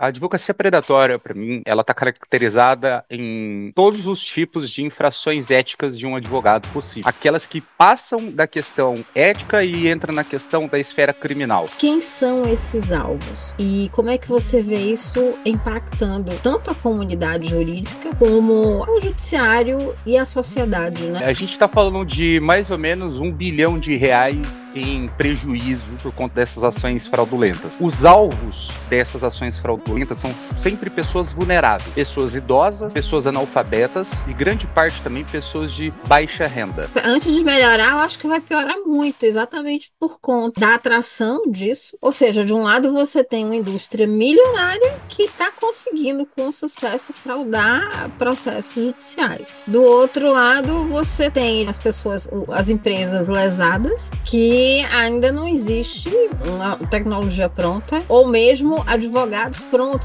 A advocacia predatória, para mim, ela está caracterizada em todos os tipos de infrações éticas de um advogado possível. Aquelas que passam da questão ética e entram na questão da esfera criminal. Quem são esses alvos? E como é que você vê isso impactando tanto a comunidade jurídica como o judiciário e a sociedade, né? A gente está falando de mais ou menos um bilhão de reais em prejuízo por conta dessas ações fraudulentas. Os alvos dessas ações fraudulentas são sempre pessoas vulneráveis, pessoas idosas, pessoas analfabetas e grande parte também pessoas de baixa renda. Antes de melhorar, eu acho que vai piorar muito, exatamente por conta da atração disso. Ou seja, de um lado você tem uma indústria milionária que está conseguindo com sucesso fraudar processos judiciais. Do outro lado, você tem as pessoas, as empresas lesadas que ainda não existe uma tecnologia pronta ou mesmo advogados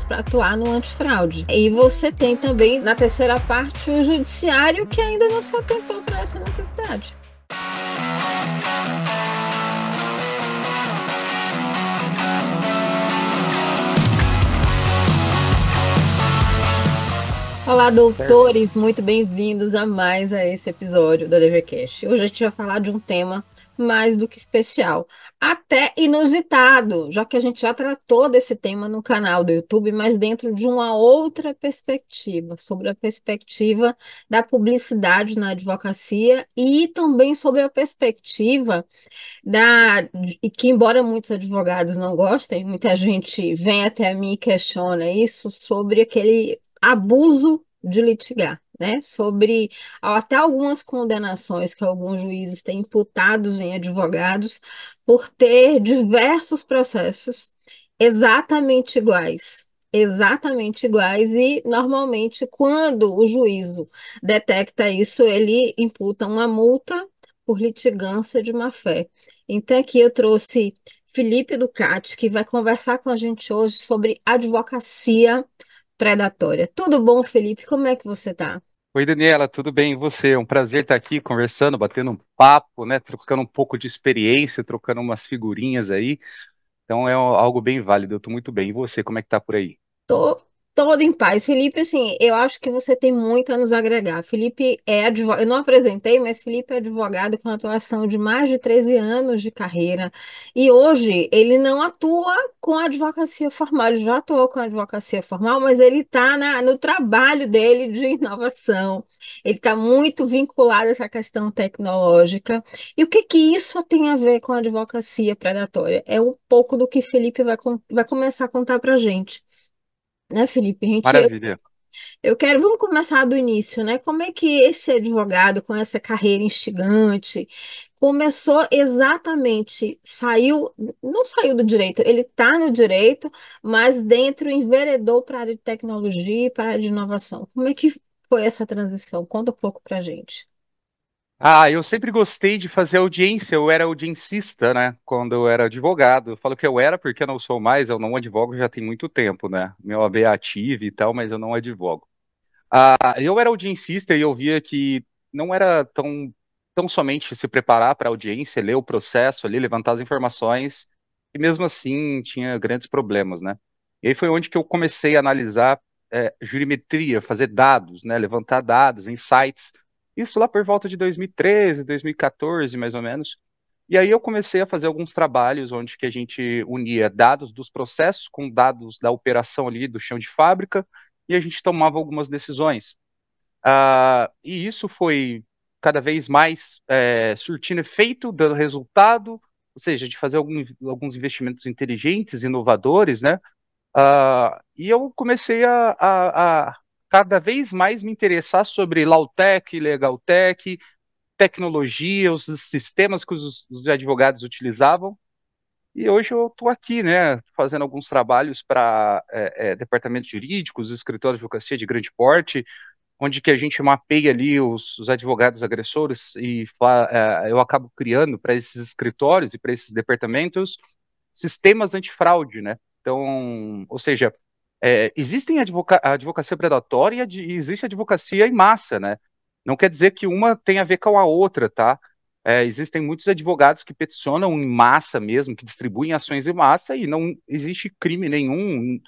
para atuar no antifraude. E você tem também, na terceira parte, o judiciário que ainda não se atentou para essa necessidade. Olá, doutores, muito bem-vindos a mais a esse episódio do DVCast. Hoje a gente vai falar de um tema mais do que especial, até inusitado, já que a gente já tratou desse tema no canal do YouTube, mas dentro de uma outra perspectiva, sobre a perspectiva da publicidade na advocacia e também sobre a perspectiva da e que embora muitos advogados não gostem, muita gente vem até mim e questiona isso sobre aquele abuso de litigar né, sobre até algumas condenações que alguns juízes têm imputados em advogados por ter diversos processos exatamente iguais. Exatamente iguais, e normalmente, quando o juízo detecta isso, ele imputa uma multa por litigância de má fé. Então, aqui eu trouxe Felipe Ducati, que vai conversar com a gente hoje sobre advocacia predatória. Tudo bom, Felipe? Como é que você está? Oi, Daniela, tudo bem? E você? É um prazer estar aqui conversando, batendo um papo, né? Trocando um pouco de experiência, trocando umas figurinhas aí. Então é algo bem válido, eu estou muito bem. E você, como é que tá por aí? Tô todo em paz. Felipe, assim, eu acho que você tem muito a nos agregar. Felipe é advogado, eu não apresentei, mas Felipe é advogado com atuação de mais de 13 anos de carreira. E hoje ele não atua com advocacia formal, ele já atuou com advocacia formal, mas ele está no trabalho dele de inovação. Ele está muito vinculado a essa questão tecnológica. E o que que isso tem a ver com advocacia predatória? É um pouco do que Felipe vai, vai começar a contar para a gente né, Felipe? A gente, Maravilha. Eu quero, vamos começar do início, né? Como é que esse advogado com essa carreira instigante começou exatamente, saiu, não saiu do direito, ele está no direito, mas dentro enveredou para a área de tecnologia e para a área de inovação. Como é que foi essa transição? Conta um pouco para a gente. Ah, eu sempre gostei de fazer audiência, eu era audiencista, né? Quando eu era advogado. Eu falo que eu era porque eu não sou mais, eu não advogo já tem muito tempo, né? Meu AB é ativo e tal, mas eu não advogo. Ah, eu era audiencista e eu via que não era tão, tão somente se preparar para a audiência, ler o processo ali, levantar as informações, e mesmo assim tinha grandes problemas, né? E aí foi onde que eu comecei a analisar é, jurimetria, fazer dados, né? Levantar dados, insights isso lá por volta de 2013, 2014, mais ou menos. E aí eu comecei a fazer alguns trabalhos onde que a gente unia dados dos processos com dados da operação ali do chão de fábrica e a gente tomava algumas decisões. Uh, e isso foi cada vez mais é, surtindo efeito, dando resultado, ou seja, de fazer algum, alguns investimentos inteligentes, inovadores, né? Uh, e eu comecei a, a, a cada vez mais me interessar sobre Lautech, Legaltech, tecnologia, os sistemas que os, os advogados utilizavam. E hoje eu estou aqui, né, fazendo alguns trabalhos para é, é, departamentos jurídicos, escritórios de advocacia de grande porte, onde que a gente mapeia ali os, os advogados agressores e é, eu acabo criando para esses escritórios e para esses departamentos sistemas antifraude, né? Então, ou seja, é, existem advoca advocacia predatória e existe advocacia em massa, né? Não quer dizer que uma tem a ver com a outra, tá? É, existem muitos advogados que peticionam em massa mesmo, que distribuem ações em massa e não existe crime nenhum,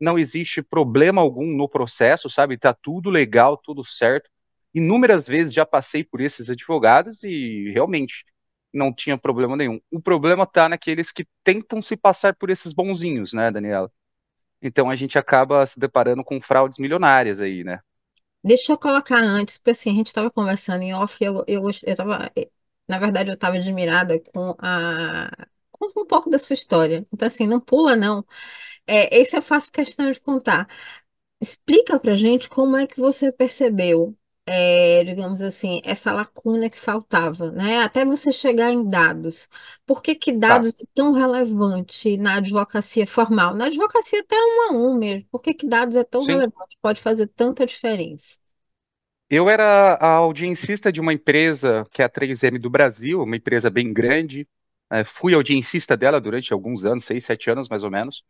não existe problema algum no processo, sabe? Tá tudo legal, tudo certo. Inúmeras vezes já passei por esses advogados e realmente não tinha problema nenhum. O problema tá naqueles que tentam se passar por esses bonzinhos, né, Daniela? Então a gente acaba se deparando com fraudes milionárias aí, né? Deixa eu colocar antes, porque assim, a gente estava conversando em off, eu, eu, eu tava, na verdade, eu estava admirada com a, com um pouco da sua história. Então, assim, não pula, não. É, esse eu faço questão de contar. Explica pra gente como é que você percebeu, é, digamos assim, essa lacuna que faltava, né? Até você chegar em dados. Por que que Tá, dados é tão relevante na advocacia formal? Na advocacia até um a um mesmo. Por que que dados é tão sim. relevante? Pode fazer tanta diferença. Eu era a audiencista de uma empresa que é a 3M do Brasil, uma empresa bem grande. É, fui audiencista dela durante alguns anos, seis, sete anos mais ou menos.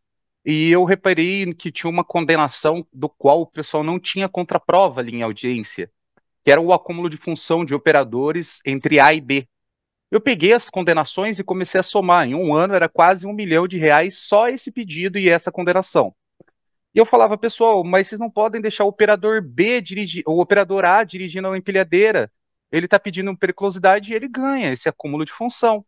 E eu reparei que tinha uma condenação do qual o pessoal não tinha contraprova ali em audiência, que era o acúmulo de função de operadores entre A e B. Eu peguei as condenações e comecei a somar. Em um ano era quase um milhão de reais só esse pedido e essa condenação. E eu falava, pessoal, mas vocês não podem deixar o operador B dirigir, o operador A dirigindo a empilhadeira. Ele está pedindo periculosidade e ele ganha esse acúmulo de função.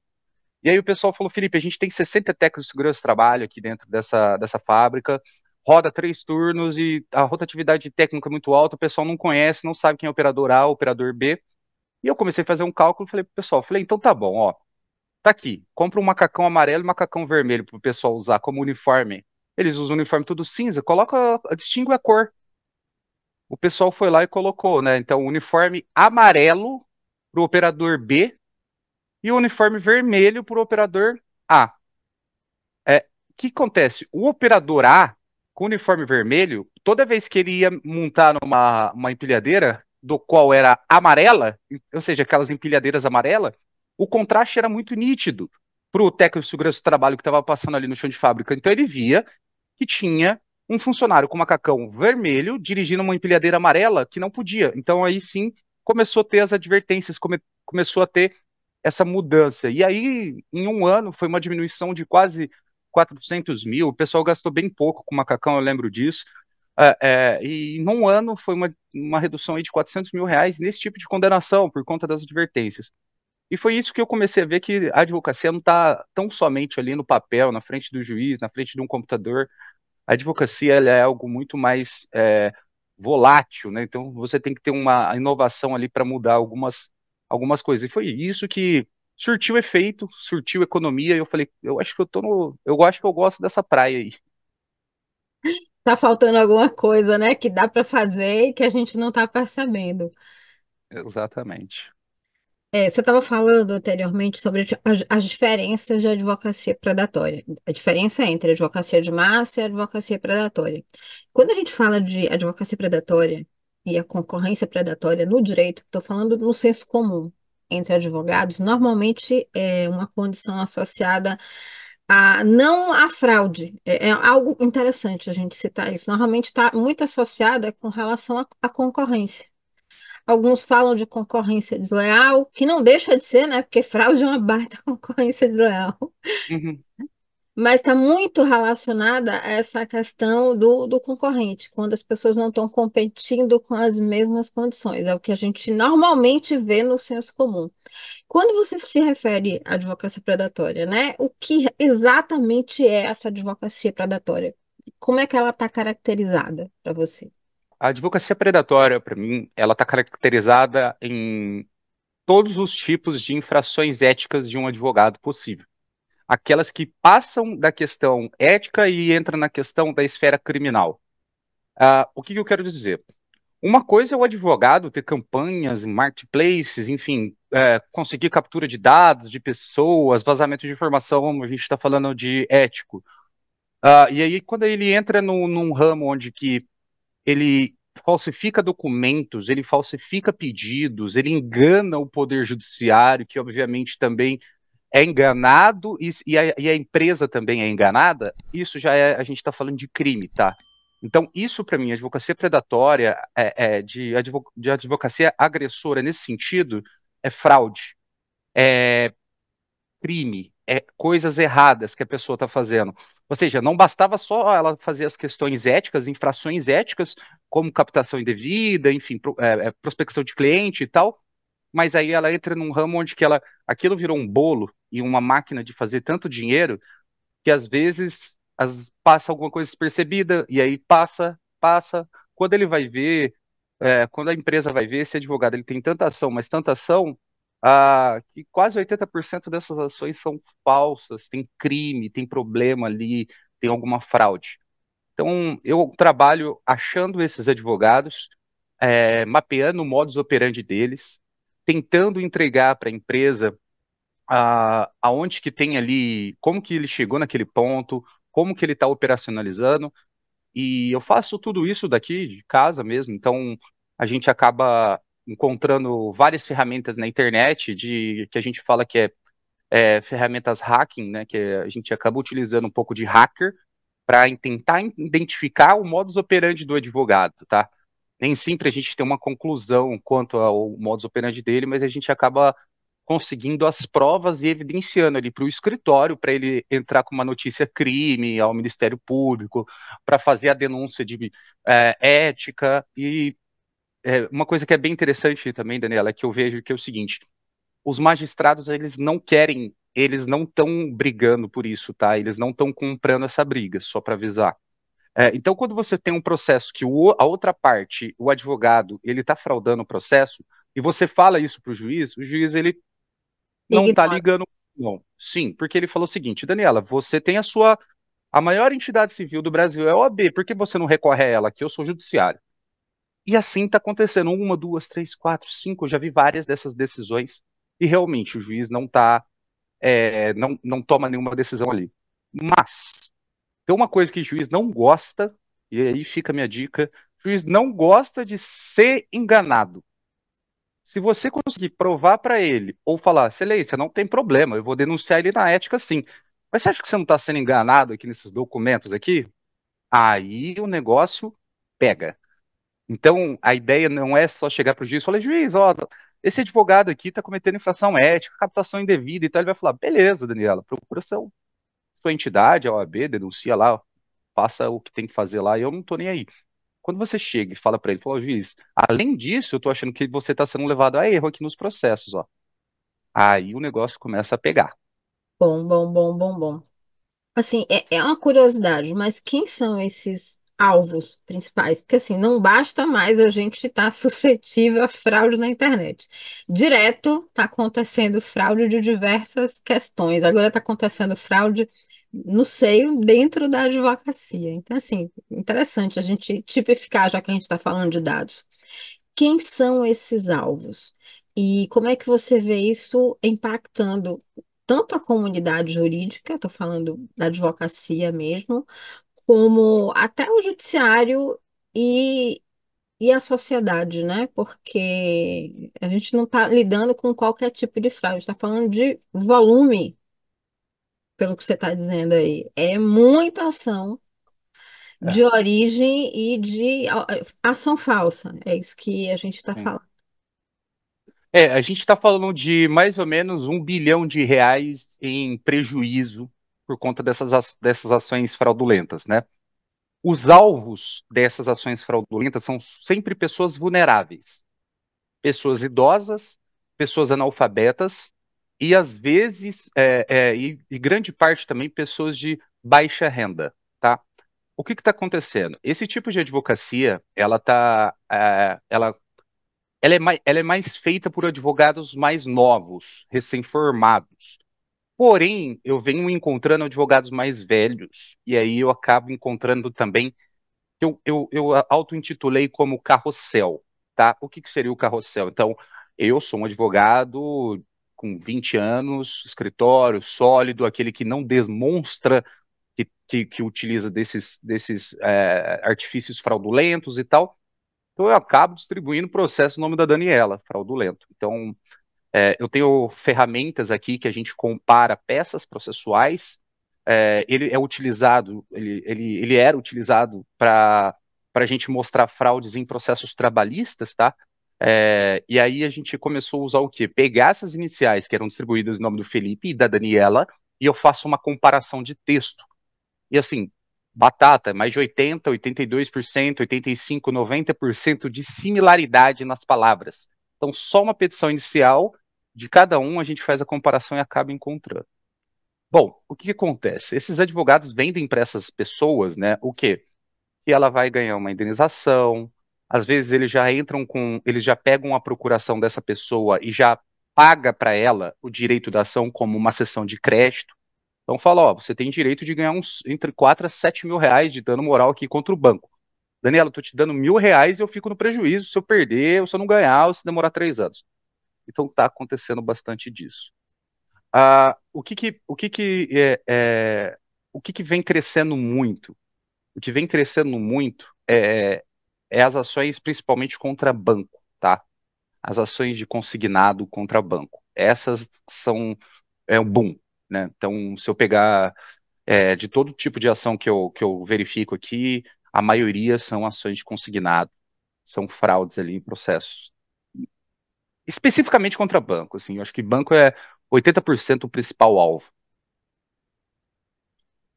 E aí o pessoal falou, Felipe, a gente tem 60 técnicos de segurança de trabalho aqui dentro dessa, dessa fábrica, roda três turnos e a rotatividade técnica é muito alta, o pessoal não conhece, não sabe quem é operador A, operador B. E eu comecei a fazer um cálculo, falei pro pessoal, falei, então tá bom, ó, tá aqui, compra um macacão amarelo e um macacão vermelho pro pessoal usar como uniforme. Eles usam o uniforme tudo cinza, coloca, distingue a cor. O pessoal foi lá e colocou, né? Então, uniforme amarelo pro operador B e o uniforme vermelho pro operador A. É, o que acontece? O operador A, com uniforme vermelho, toda vez que ele ia montar numa uma empilhadeira, do qual era amarela, ou seja, aquelas empilhadeiras amarelas, o contraste era muito nítido para o técnico de segurança do trabalho que estava passando ali no chão de fábrica. Então ele via que tinha um funcionário com macacão vermelho dirigindo uma empilhadeira amarela que não podia. Então aí sim começou a ter as advertências, come, começou a ter essa mudança. E aí, em um ano, foi uma diminuição de quase 400 mil. O pessoal gastou bem pouco com macacão, eu lembro disso. É, é, e em um ano foi uma, uma redução de 400 mil reais nesse tipo de condenação, por conta das advertências. E foi isso que eu comecei a ver que a advocacia não está tão somente ali no papel, na frente do juiz, na frente de um computador. A advocacia é algo muito mais é, volátil, né? Então você tem que ter uma inovação ali para mudar algumas, algumas coisas. E foi isso que surtiu efeito, surtiu economia. E eu falei, eu acho que eu tô no, eu acho que eu gosto dessa praia aí. Tá faltando alguma coisa, né, que dá para fazer e que a gente não está percebendo. Exatamente. É, você estava falando anteriormente sobre as, as diferenças de advocacia predatória, a diferença entre advocacia de massa e advocacia predatória. Quando a gente fala de advocacia predatória e a concorrência predatória no direito, estou falando no senso comum entre advogados, normalmente é uma condição associada a não à fraude. É, é algo interessante a gente citar isso. Normalmente está muito associada com relação à à concorrência. Alguns falam de concorrência desleal, que não deixa de ser, né? Porque fraude é uma baita concorrência desleal. Uhum. Mas está muito relacionada a essa questão do, do concorrente, quando as pessoas não estão competindo com as mesmas condições. É o que a gente normalmente vê no senso comum. Quando você se refere à advocacia predatória, né? O que exatamente é essa advocacia predatória? Como é que ela está caracterizada para você? A advocacia predatória, para mim, ela está caracterizada em todos os tipos de infrações éticas de um advogado possível. Aquelas que passam da questão ética e entram na questão da esfera criminal. Ah, o que, que eu quero dizer? Uma coisa é o advogado ter campanhas em marketplaces, enfim, é, conseguir captura de dados de pessoas, vazamento de informação, a gente está falando de ético. Ah, e aí, quando ele entra no, num ramo onde que ele falsifica documentos, ele falsifica pedidos, ele engana o poder judiciário, que obviamente também é enganado, e, e, a, e a, empresa também é enganada, isso já é, a gente está falando de crime, tá? Então, isso para mim, advocacia predatória, é, é de, de advocacia agressora nesse sentido, é fraude, é crime, é, coisas erradas que a pessoa está fazendo. Ou seja, não bastava só ela fazer as questões éticas, infrações éticas, como captação indevida, enfim, pro, é, é, prospecção de cliente e tal, mas aí ela entra num ramo onde que ela, aquilo virou um bolo e uma máquina de fazer tanto dinheiro que às vezes as, passa alguma coisa despercebida e aí passa, passa. Quando ele vai ver, é, quando a empresa vai ver, esse advogado ele tem tanta ação, mas tanta ação, ah, que quase 80% dessas ações são falsas, tem crime, tem problema ali, tem alguma fraude. Então, eu trabalho achando esses advogados, é, mapeando o modus operandi deles, tentando entregar para a empresa a, aonde que tem ali, como que ele chegou naquele ponto, como que ele está operacionalizando, e eu faço tudo isso daqui de casa mesmo, então a gente acaba encontrando várias ferramentas na internet de que a gente fala que é, é ferramentas hacking, né, que a gente acaba utilizando um pouco de hacker para tentar identificar o modus operandi do advogado, tá? Nem sempre a gente tem uma conclusão quanto ao modus operandi dele, mas a gente acaba conseguindo as provas e evidenciando ali para o escritório, para ele entrar com uma notícia crime ao Ministério Público, para fazer a denúncia de é, ética e é, uma coisa que é bem interessante também, Daniela, é que eu vejo que é o seguinte: os magistrados eles não querem, eles não estão brigando por isso, tá? Eles não estão comprando essa briga, só para avisar. É, então, quando você tem um processo que o, a outra parte, o advogado, ele está fraudando o processo, e você fala isso para o juiz, o juiz ele não está ligando. Não. Sim, porque ele falou o seguinte, Daniela, você tem a sua. A maior entidade civil do Brasil é a OAB, por que você não recorre a ela? Que eu sou judiciário. E assim está acontecendo, uma, duas, três, quatro, cinco, eu já vi várias dessas decisões, e realmente o juiz não tá, é, não, não toma nenhuma decisão ali. Mas, tem uma coisa que o juiz não gosta, e aí fica a minha dica, o juiz não gosta de ser enganado. Se você conseguir provar para ele, ou falar, excelência, não tem problema, eu vou denunciar ele na ética sim. Mas você acha que você não está sendo enganado aqui nesses documentos aqui? Aí o negócio pega. Então, a ideia não é só chegar para o juiz e falar, juiz, ó, esse advogado aqui está cometendo infração ética, captação indevida e tal. Ele vai falar, beleza, Daniela, procura seu, sua entidade, a OAB, denuncia lá, faça o que tem que fazer lá, e eu não estou nem aí. Quando você chega e fala para ele, fala, juiz, além disso, eu estou achando que você está sendo levado a erro aqui nos processos, ó. Aí o negócio começa a pegar. Bom, bom, bom, bom, bom. Assim, é, é uma curiosidade, mas quem são esses alvos principais, porque assim, não basta mais a gente estar tá suscetível a fraude na internet. Direto está acontecendo fraude de diversas questões. Agora está acontecendo fraude no seio dentro da advocacia. Então, assim, interessante a gente tipificar, já que a gente está falando de dados. Quem são esses alvos? E como é que você vê isso impactando tanto a comunidade jurídica, estou falando da advocacia mesmo, como até o judiciário e, e a sociedade, né? Porque a gente não está lidando com qualquer tipo de fraude, está falando de volume, pelo que você está dizendo aí. É muita ação de É, origem e de ação falsa. É isso que a gente está falando. É, a gente está falando de mais ou menos um bilhão de reais em prejuízo por conta dessas, dessas ações fraudulentas, né? Os alvos dessas ações fraudulentas são sempre pessoas vulneráveis, pessoas idosas, pessoas analfabetas e às vezes, é, é, e, e, grande parte também, pessoas de baixa renda, tá? O que está acontecendo? Esse tipo de advocacia, ela tá, é, ela, ela, é mais, ela é mais feita por advogados mais novos, recém-formados. Porém, eu venho encontrando advogados mais velhos, e aí eu acabo encontrando também, eu, eu, eu auto-intitulei como carrossel, tá? O que, que seria o carrossel? Então, eu sou um advogado com 20 anos, escritório sólido, aquele que não demonstra que, que, que utiliza desses, desses é, artifícios fraudulentos e tal. Então, eu acabo distribuindo o processo no nome da Daniela, fraudulento. Então, é, eu tenho ferramentas aqui que a gente compara peças processuais. É, ele é utilizado, ele, ele, ele era utilizado para a gente mostrar fraudes em processos trabalhistas, tá? É, e aí a gente começou a usar o quê? Pegar essas iniciais que eram distribuídas em nome do Felipe e da Daniela e eu faço uma comparação de texto. E assim, batata, mais de 80, 82%, 85, 90% de similaridade nas palavras. Então, só uma petição inicial de cada um, a gente faz a comparação e acaba encontrando. Bom, o que, que acontece? Esses advogados vendem para essas pessoas, né, o quê? Que ela vai ganhar uma indenização, às vezes eles já entram com, eles já pegam a procuração dessa pessoa e já paga para ela o direito da ação como uma sessão de crédito. Então fala, ó, você tem direito de ganhar uns entre 4 a 7 mil reais de dano moral aqui contra o banco. Daniela, eu tô te dando mil reais e eu fico no prejuízo se eu perder, ou se eu não ganhar, ou se demorar três anos. Então está acontecendo bastante disso. Ah, o que que, o que, que, é, é, o que que vem crescendo muito? O que vem crescendo muito é, é as ações principalmente contra banco, tá? As ações de consignado contra banco. Essas são é um boom, né? Então, se eu pegar é, de todo tipo de ação que eu, que eu verifico aqui, a maioria são ações de consignado, são fraudes ali em processos. Especificamente contra banco, assim, eu acho que banco é 80% o principal alvo.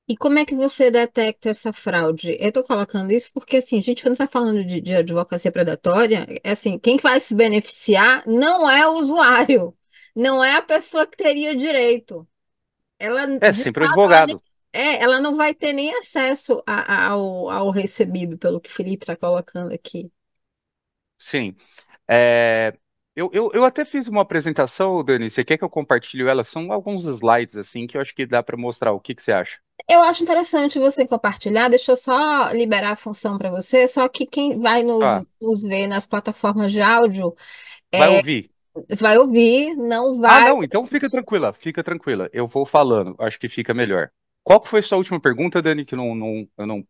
E como é que você detecta essa fraude? Eu estou colocando isso porque, assim, a gente, quando está falando de, de, advocacia predatória, é assim, quem vai se beneficiar não é o usuário, não é a pessoa que teria direito. Ela, é sempre o advogado. É, ela não vai ter nem acesso a, a, ao, ao recebido, pelo que o Felipe está colocando aqui. Sim. É, eu, eu, eu até fiz uma apresentação, Dani, você quer que eu compartilhe ela? São alguns slides, assim, que eu acho que dá para mostrar. O que, que você acha? Eu acho interessante você compartilhar. Deixa eu só liberar a função para você. Só que quem vai nos, ah. nos ver nas plataformas de áudio vai é, ouvir. Vai ouvir, não ah, vai. Ah, não, então fica tranquila, fica tranquila. Eu vou falando, acho que fica melhor. Qual foi a sua última pergunta, Dani, que não, não, eu não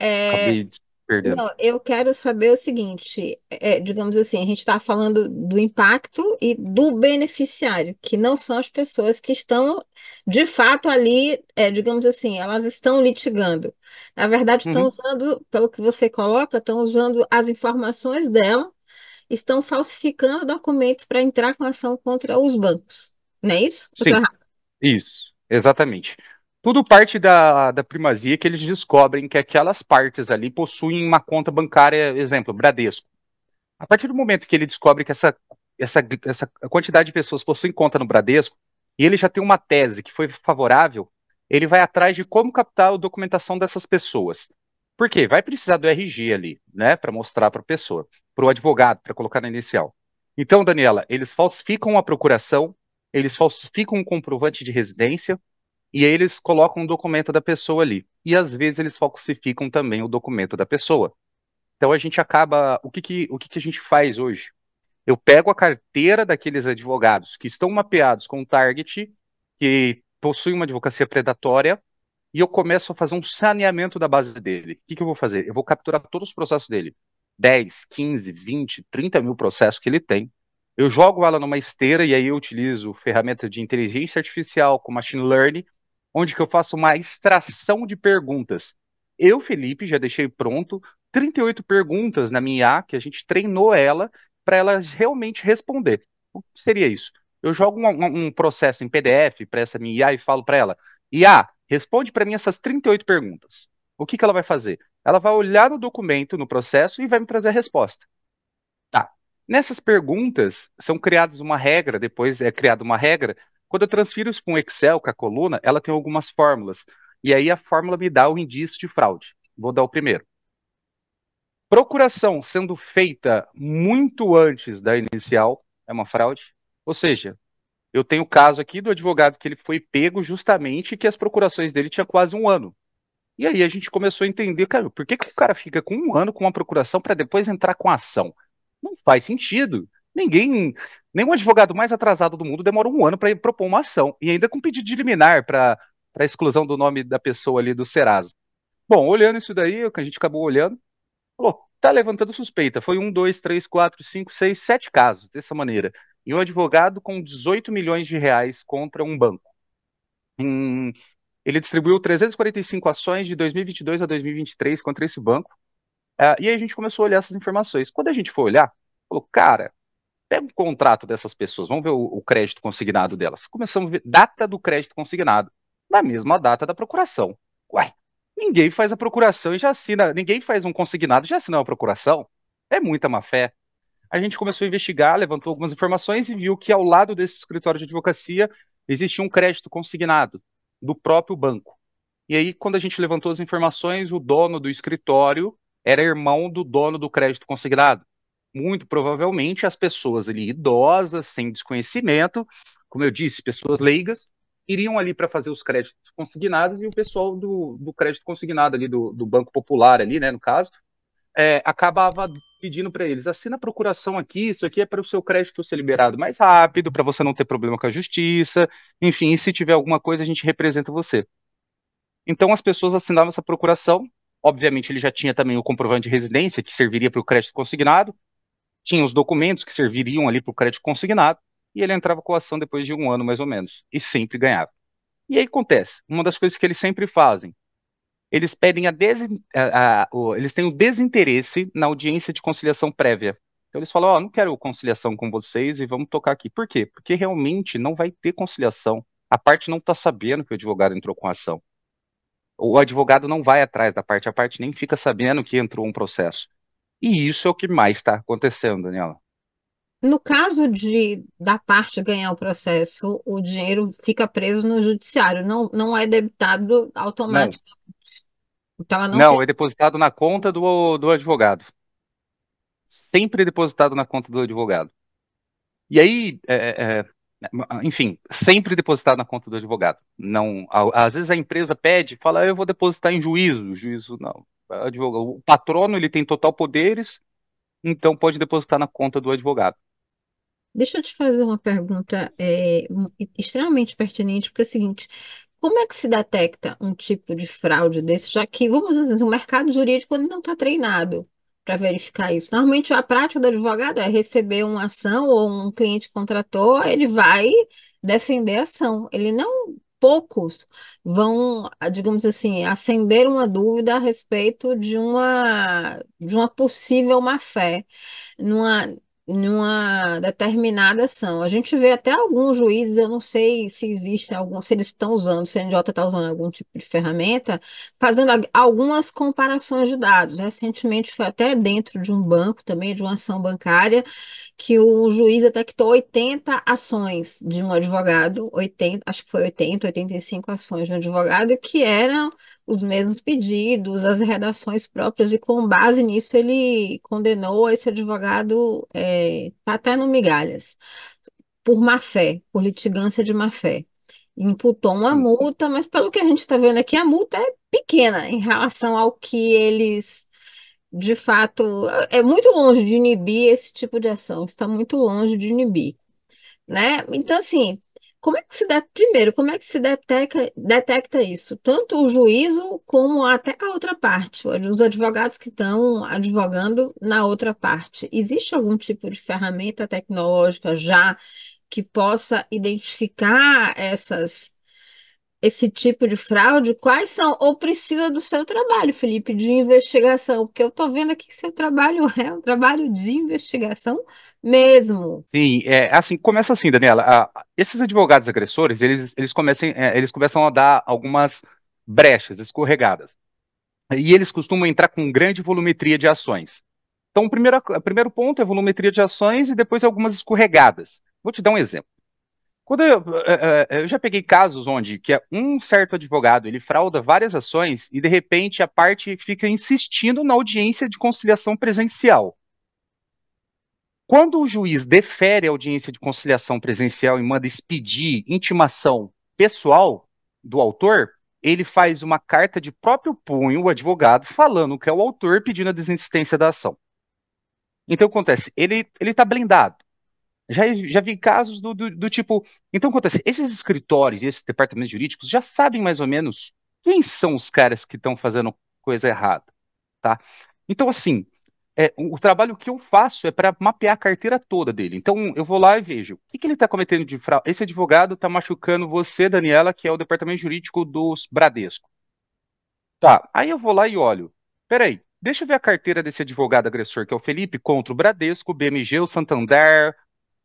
é... acabei de Não, eu quero saber o seguinte, é, digamos assim, a gente está falando do impacto e do beneficiário, que não são as pessoas que estão, de fato, ali, é, digamos assim, elas estão litigando. Na verdade, estão uhum. usando, pelo que você coloca, estão usando as informações dela, estão falsificando documentos para entrar com ação contra os bancos. Não é isso? Sim, isso, exatamente tudo parte da, da primazia que eles descobrem que aquelas partes ali possuem uma conta bancária, exemplo, Bradesco. A partir do momento que ele descobre que essa, essa, essa quantidade de pessoas possuem conta no Bradesco, e ele já tem uma tese que foi favorável, ele vai atrás de como captar a documentação dessas pessoas. Por quê? Vai precisar do RG ali, né, para mostrar para a pessoa, para o advogado, para colocar na inicial. Então, Daniela, eles falsificam a procuração, eles falsificam um comprovante de residência, e aí eles colocam um documento da pessoa ali. E às vezes eles falsificam também o documento da pessoa. Então a gente acaba. O que, que, o que, que a gente faz hoje? Eu pego a carteira daqueles advogados que estão mapeados com o target, que possuem uma advocacia predatória, e eu começo a fazer um saneamento da base dele. O que, que eu vou fazer? Eu vou capturar todos os processos dele. 10, 15, 20, 30 mil processos que ele tem. Eu jogo ela numa esteira e aí eu utilizo ferramenta de inteligência artificial com machine learning onde que eu faço uma extração de perguntas. Eu, Felipe, já deixei pronto 38 perguntas na minha IA, que a gente treinou ela para ela realmente responder. O que seria isso? Eu jogo um, um processo em PDF para essa minha IA e falo para ela: IA, responde para mim essas 38 perguntas. O que, que ela vai fazer? Ela vai olhar no documento, no processo, e vai me trazer a resposta. Tá. Nessas perguntas, são criadas uma regra, depois é criada uma regra quando eu transfiro isso para um Excel com a coluna, ela tem algumas fórmulas. E aí a fórmula me dá o indício de fraude. Vou dar o primeiro. Procuração sendo feita muito antes da inicial é uma fraude. Ou seja, eu tenho o caso aqui do advogado que ele foi pego justamente que as procurações dele tinha quase um ano. E aí a gente começou a entender, cara, por que, que o cara fica com um ano com uma procuração para depois entrar com a ação? Não faz sentido. Ninguém, nenhum advogado mais atrasado do mundo demora um ano para propor uma ação, e ainda com pedido de liminar para a exclusão do nome da pessoa ali do Serasa. Bom, olhando isso daí, o que a gente acabou olhando, falou, tá levantando suspeita. Foi um, dois, três, quatro, cinco, seis, sete casos dessa maneira. E um advogado com 18 milhões de reais contra um banco. Em, ele distribuiu 345 ações de 2022 a 2023 contra esse banco. Uh, e aí a gente começou a olhar essas informações. Quando a gente foi olhar, falou, cara, Pega o contrato dessas pessoas, vamos ver o, o crédito consignado delas. Começamos a ver data do crédito consignado. na mesma data da procuração. Uai, ninguém faz a procuração e já assina, ninguém faz um consignado e já assina uma procuração. É muita má fé. A gente começou a investigar, levantou algumas informações e viu que ao lado desse escritório de advocacia existia um crédito consignado do próprio banco. E aí, quando a gente levantou as informações, o dono do escritório era irmão do dono do crédito consignado. Muito provavelmente as pessoas ali idosas, sem desconhecimento, como eu disse, pessoas leigas, iriam ali para fazer os créditos consignados e o pessoal do, do crédito consignado ali, do, do Banco Popular ali, né, no caso, é, acabava pedindo para eles, assina a procuração aqui, isso aqui é para o seu crédito ser liberado mais rápido, para você não ter problema com a justiça, enfim, se tiver alguma coisa, a gente representa você. Então as pessoas assinavam essa procuração, obviamente ele já tinha também o comprovante de residência, que serviria para o crédito consignado, tinha os documentos que serviriam ali para o crédito consignado, e ele entrava com a ação depois de um ano, mais ou menos, e sempre ganhava. E aí acontece, uma das coisas que eles sempre fazem, eles pedem a, a, a eles têm o desinteresse na audiência de conciliação prévia. Então eles falam, ó, oh, não quero conciliação com vocês e vamos tocar aqui. Por quê? Porque realmente não vai ter conciliação. A parte não está sabendo que o advogado entrou com a ação. O advogado não vai atrás da parte, a parte nem fica sabendo que entrou um processo. E isso é o que mais está acontecendo, Daniela. No caso de da parte ganhar o processo, o dinheiro fica preso no judiciário, não, não é debitado automaticamente. Então ela não, não tem... é depositado na conta do, do advogado. Sempre depositado na conta do advogado. E aí, é, é, é enfim, sempre depositado na conta do advogado. Não, às vezes a empresa pede, fala, eu vou depositar em juízo. O juízo não. O patrono ele tem total poderes, então pode depositar na conta do advogado. Deixa eu te fazer uma pergunta é, extremamente pertinente, porque é o seguinte: como é que se detecta um tipo de fraude desse, já que, vamos dizer, o mercado jurídico não está treinado para verificar isso. Normalmente a prática do advogado é receber uma ação ou um cliente contratou, ele vai defender a ação. Ele não, poucos vão, digamos assim, acender uma dúvida a respeito de uma, de uma possível má-fé. Numa, numa determinada ação. A gente vê até alguns juízes, eu não sei se existe algum, se eles estão usando, se o CNJ está usando algum tipo de ferramenta, fazendo algumas comparações de dados. Recentemente foi até dentro de um banco também, de uma ação bancária, que o juiz detectou 80 ações de um advogado, 80, acho que foi 80, 85 ações de um advogado, que eram os mesmos pedidos, as redações próprias, e com base nisso ele condenou esse advogado é, até no migalhas, por má fé, por litigância de má fé. Imputou uma multa, mas pelo que a gente está vendo aqui, a multa é pequena em relação ao que eles de fato, é muito longe de inibir esse tipo de ação, está muito longe de inibir, né? Então, assim, como é que se dá, primeiro, como é que se detecta, detecta isso? Tanto o juízo como até a outra parte, os advogados que estão advogando na outra parte. Existe algum tipo de ferramenta tecnológica já que possa identificar essas esse tipo de fraude, quais são, ou precisa do seu trabalho, Felipe, de investigação, porque eu estou vendo aqui que seu trabalho é um trabalho de investigação mesmo. Sim, é assim, começa assim, Daniela, esses advogados agressores, eles, eles, começam, é, eles começam a dar algumas brechas, escorregadas, e eles costumam entrar com grande volumetria de ações. Então, o primeiro, o primeiro ponto é volumetria de ações e depois algumas escorregadas. Vou te dar um exemplo. Quando eu, é, é, eu, já peguei casos onde que um certo advogado ele frauda várias ações e de repente a parte fica insistindo na audiência de conciliação presencial. Quando o juiz defere a audiência de conciliação presencial e manda expedir intimação pessoal do autor, ele faz uma carta de próprio punho, o advogado, falando que é o autor pedindo a desistência da ação. Então acontece, ele está blindado. Já, já vi casos do, do, do tipo. Então, acontece, esses escritórios esses departamentos jurídicos já sabem mais ou menos quem são os caras que estão fazendo coisa errada, tá? Então, assim, é, o trabalho que eu faço é para mapear a carteira toda dele. Então, eu vou lá e vejo o que, que ele está cometendo de fraude. Esse advogado está machucando você, Daniela, que é o departamento jurídico dos Bradesco. Tá, aí eu vou lá e olho. Peraí, deixa eu ver a carteira desse advogado agressor, que é o Felipe, contra o Bradesco, o BMG, o Santander,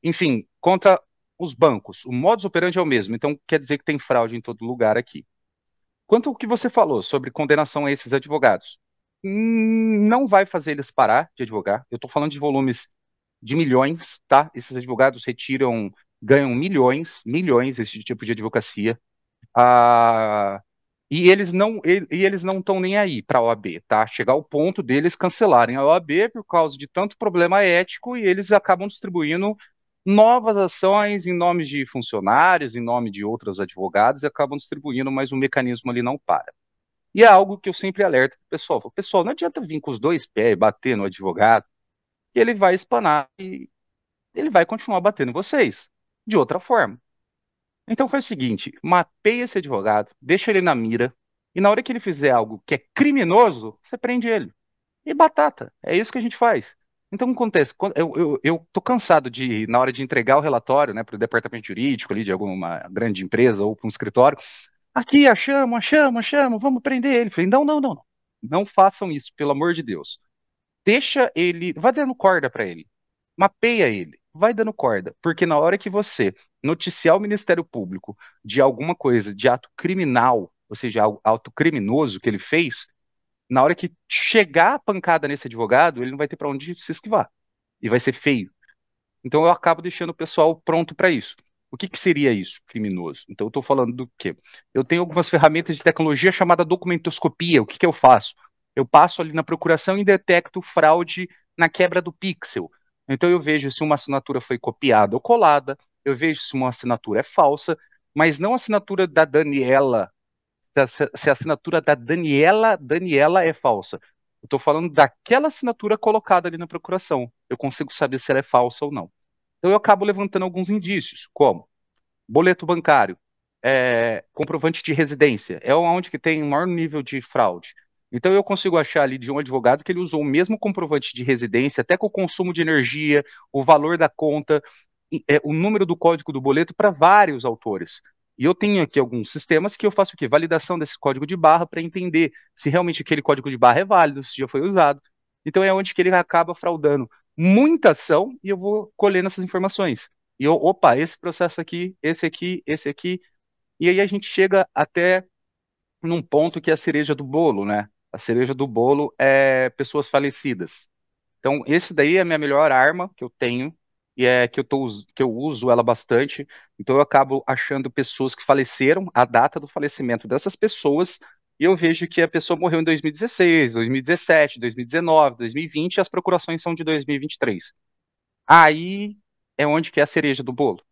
enfim, contra os bancos. O modus operandi é o mesmo, então quer dizer que tem fraude em todo lugar aqui. Quanto ao que você falou sobre condenação a esses advogados, não vai fazer eles parar de advogar. Eu estou falando de volumes de milhões, tá? Esses advogados retiram, ganham milhões, milhões esse tipo de advocacia. Ah, e eles não e, e eles não estão nem aí para a OAB, tá? Chegar ao ponto deles cancelarem a OAB por causa de tanto problema ético e eles acabam distribuindo novas ações em nome de funcionários, em nome de outros advogados e acabam distribuindo, mas o mecanismo ali não para. E é algo que eu sempre alerto o pessoal. Pessoal, não adianta vir com os dois pés bater no advogado, que ele vai espanar e ele vai continuar batendo vocês, de outra forma. Então faz o seguinte, mapeia esse advogado, deixa ele na mira, e na hora que ele fizer algo que é criminoso, você prende ele. E batata, é isso que a gente faz. Então, o que acontece? Eu, eu, eu tô cansado de, na hora de entregar o relatório né, para o departamento jurídico ali de alguma grande empresa ou para um escritório, aqui, achamos, achamos, achamos, vamos prender ele. Falei, não, não, não, não. Não façam isso, pelo amor de Deus. Deixa ele, vai dando corda para ele, mapeia ele, vai dando corda, porque na hora que você noticiar o Ministério Público de alguma coisa, de ato criminal, ou seja, ato criminoso que ele fez, na hora que chegar a pancada nesse advogado, ele não vai ter para onde se esquivar. E vai ser feio. Então eu acabo deixando o pessoal pronto para isso. O que, que, seria isso, criminoso? Então eu estou falando do quê? Eu tenho algumas ferramentas de tecnologia chamada documentoscopia. O que, que eu faço? Eu passo ali na procuração e detecto fraude na quebra do pixel. Então eu vejo se uma assinatura foi copiada ou colada, eu vejo se uma assinatura é falsa, mas não a assinatura da Daniela se a assinatura da Daniela, Daniela é falsa. Eu estou falando daquela assinatura colocada ali na procuração. Eu consigo saber se ela é falsa ou não. Então eu acabo levantando alguns indícios, como boleto bancário, é, comprovante de residência, é onde que tem o maior nível de fraude. Então eu consigo achar ali de um advogado que ele usou o mesmo comprovante de residência, até com o consumo de energia, o valor da conta, é, o número do código do boleto para vários autores. E eu tenho aqui alguns sistemas que eu faço o quê? Validação desse código de barra para entender se realmente aquele código de barra é válido, se já foi usado. Então é onde que ele acaba fraudando muita ação e eu vou colhendo essas informações. E eu, opa, esse processo aqui, esse aqui, esse aqui. E aí a gente chega até num ponto que é a cereja do bolo, né? A cereja do bolo é pessoas falecidas. Então, esse daí é a minha melhor arma que eu tenho e é que eu, tô, que eu uso ela bastante. Então eu acabo achando pessoas que faleceram, a data do falecimento dessas pessoas, e eu vejo que a pessoa morreu em 2016, 2017, 2019, 2020, e as procurações são de 2023. Aí é onde que é a cereja do bolo.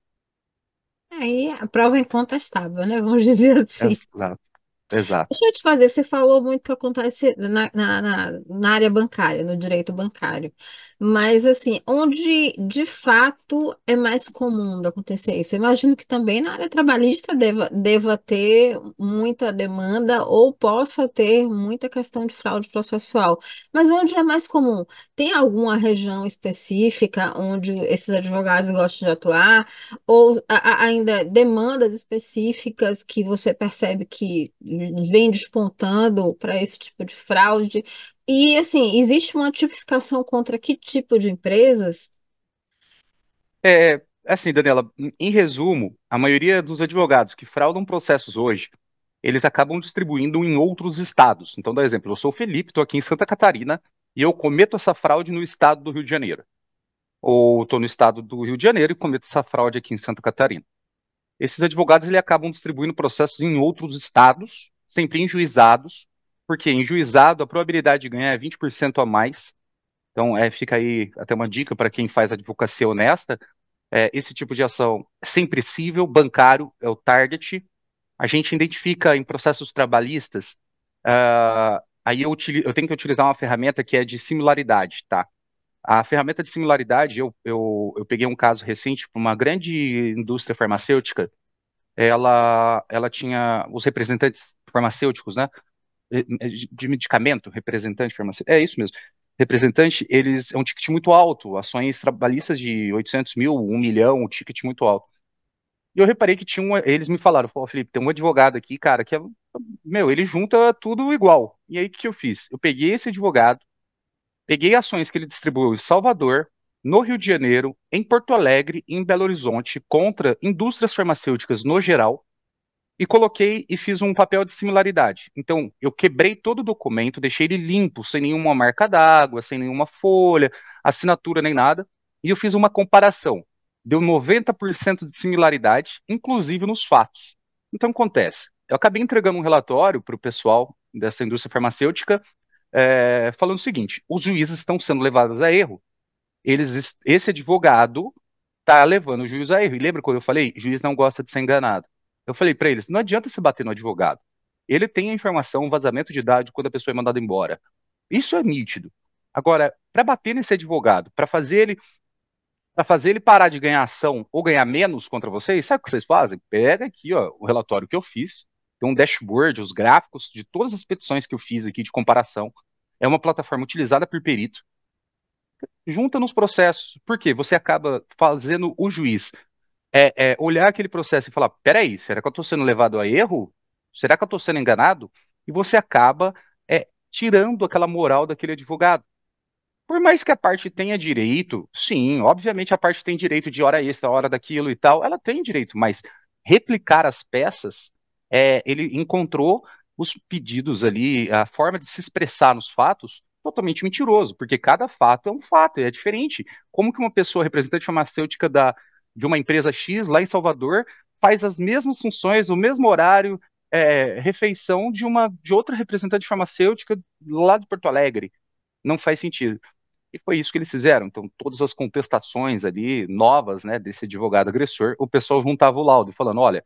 Aí a prova é incontestável, né? Vamos dizer assim. Exato. Exato. Deixa eu te fazer, você falou muito que acontece na, na, na, na área bancária, no direito bancário. Mas, assim, onde de fato é mais comum acontecer isso? Eu imagino que também na área trabalhista deva, deva ter muita demanda ou possa ter muita questão de fraude processual. Mas onde é mais comum? Tem alguma região específica onde esses advogados gostam de atuar? Ou a, a, ainda demandas específicas que você percebe que vem despontando para esse tipo de fraude? E, assim, existe uma tipificação contra que tipo de empresas? É, assim, Daniela, em resumo, a maioria dos advogados que fraudam processos hoje, eles acabam distribuindo em outros estados. Então, dá exemplo, eu sou o Felipe, estou aqui em Santa Catarina e eu cometo essa fraude no estado do Rio de Janeiro. Ou estou no estado do Rio de Janeiro e cometo essa fraude aqui em Santa Catarina. Esses advogados ele acabam distribuindo processos em outros estados sempre enjuizados, porque em juizado a probabilidade de ganhar é 20% a mais. Então, é, fica aí até uma dica para quem faz advocacia honesta. É, esse tipo de ação sempre cível, bancário é o target. A gente identifica em processos trabalhistas, uh, aí eu, eu, tenho que utilizar uma ferramenta que é de similaridade, tá? A ferramenta de similaridade, eu, eu, eu peguei um caso recente para uma grande indústria farmacêutica, ela, ela tinha os representantes farmacêuticos, né? De medicamento, representante farmacêutico. É isso mesmo. Representante, eles é um ticket muito alto, ações trabalhistas de 800 mil, 1 milhão, um ticket muito alto. E eu reparei que tinha um, eles me falaram, Pô, Felipe, tem um advogado aqui, cara, que é, meu, ele junta tudo igual. E aí o que eu fiz? Eu peguei esse advogado, peguei ações que ele distribuiu em Salvador, no Rio de Janeiro, em Porto Alegre e em Belo Horizonte contra indústrias farmacêuticas no geral e coloquei e fiz um papel de similaridade. Então, eu quebrei todo o documento, deixei ele limpo, sem nenhuma marca d'água, sem nenhuma folha, assinatura nem nada, e eu fiz uma comparação. Deu 90% de similaridade, inclusive nos fatos. Então, acontece. Eu acabei entregando um relatório para o pessoal dessa indústria farmacêutica, é, falando o seguinte: os juízes estão sendo levados a erro. Eles, esse advogado está levando o juiz a erro. E lembra quando eu falei? Juiz não gosta de ser enganado. Eu falei para eles: não adianta se bater no advogado. Ele tem a informação, um vazamento de dados quando a pessoa é mandada embora. Isso é nítido. Agora, para bater nesse advogado, para fazer ele para fazer ele parar de ganhar ação ou ganhar menos contra vocês, sabe o que vocês fazem? Pega aqui ó, o relatório que eu fiz, tem um dashboard, os gráficos de todas as petições que eu fiz aqui de comparação. É uma plataforma utilizada por perito. Junta nos processos. Por quê? Você acaba fazendo o juiz é, é olhar aquele processo e falar: peraí, será que eu estou sendo levado a erro? Será que eu estou sendo enganado? E você acaba é, tirando aquela moral daquele advogado. Por mais que a parte tenha direito, sim, obviamente a parte tem direito de hora extra, hora daquilo e tal, ela tem direito, mas replicar as peças, é, ele encontrou os pedidos ali, a forma de se expressar nos fatos, totalmente mentiroso, porque cada fato é um fato, é diferente. Como que uma pessoa representante farmacêutica da, de uma empresa X lá em Salvador faz as mesmas funções, o mesmo horário, é, refeição de uma de outra representante farmacêutica lá de Porto Alegre. Não faz sentido. E foi isso que eles fizeram. Então, todas as contestações ali, novas, né, desse advogado agressor, o pessoal juntava o laudo, falando: olha,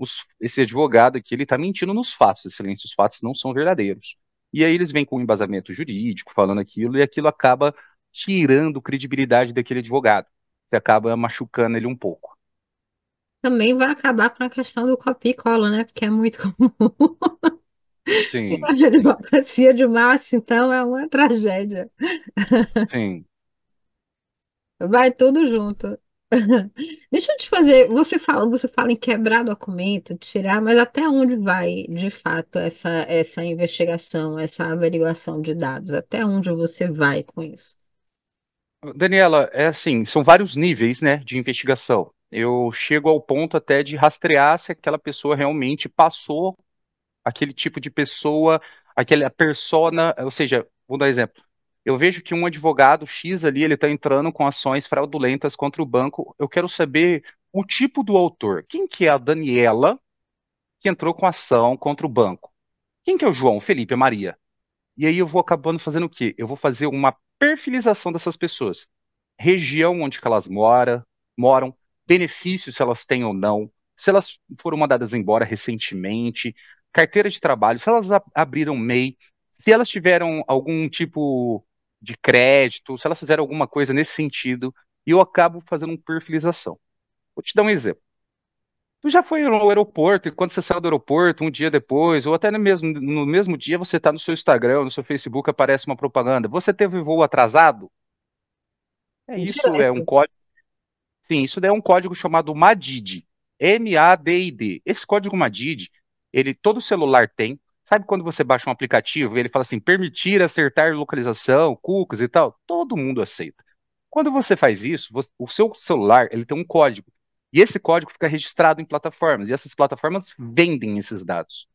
os, esse advogado aqui, ele está mentindo nos fatos, excelência, os fatos não são verdadeiros. E aí eles vêm com um embasamento jurídico, falando aquilo, e aquilo acaba tirando credibilidade daquele advogado você acaba machucando ele um pouco. Também vai acabar com a questão do copia e cola, né? Porque é muito comum. Sim, A advocacia de massa, então, é uma tragédia. sim. Vai tudo junto. Deixa eu te fazer, você fala, você fala em quebrar documento, tirar, mas até onde vai, de fato, essa, essa investigação, essa averiguação de dados? Até onde você vai com isso? Daniela, é assim, são vários níveis, né, de investigação. Eu chego ao ponto até de rastrear se aquela pessoa realmente passou aquele tipo de pessoa, aquela persona, ou seja, vou dar exemplo. Eu vejo que um advogado X ali, ele está entrando com ações fraudulentas contra o banco. Eu quero saber o tipo do autor. Quem que é a Daniela que entrou com ação contra o banco? Quem que é o João, Felipe, a Maria? E aí eu vou acabando fazendo o quê? Eu vou fazer uma perfilização dessas pessoas. Região onde elas moram, moram, benefícios se elas têm ou não, se elas foram mandadas embora recentemente, carteira de trabalho, se elas abriram MEI, se elas tiveram algum tipo de crédito, se elas fizeram alguma coisa nesse sentido, e eu acabo fazendo uma perfilização. Vou te dar um exemplo. Tu já foi no aeroporto e quando você saiu do aeroporto, um dia depois, ou até no mesmo, no mesmo dia, você está no seu Instagram, no seu Facebook, aparece uma propaganda. Você teve voo atrasado? É isso, é um Direto. código. Sim, isso é um código chamado MADID. M-A-D-I-D. Esse código MADID, ele todo celular tem. Sabe quando você baixa um aplicativo e ele fala assim, permitir acertar localização, cookies e tal? Todo mundo aceita. Quando você faz isso, você- o seu celular, ele tem um código. E esse código fica registrado em plataformas, e essas plataformas vendem esses dados.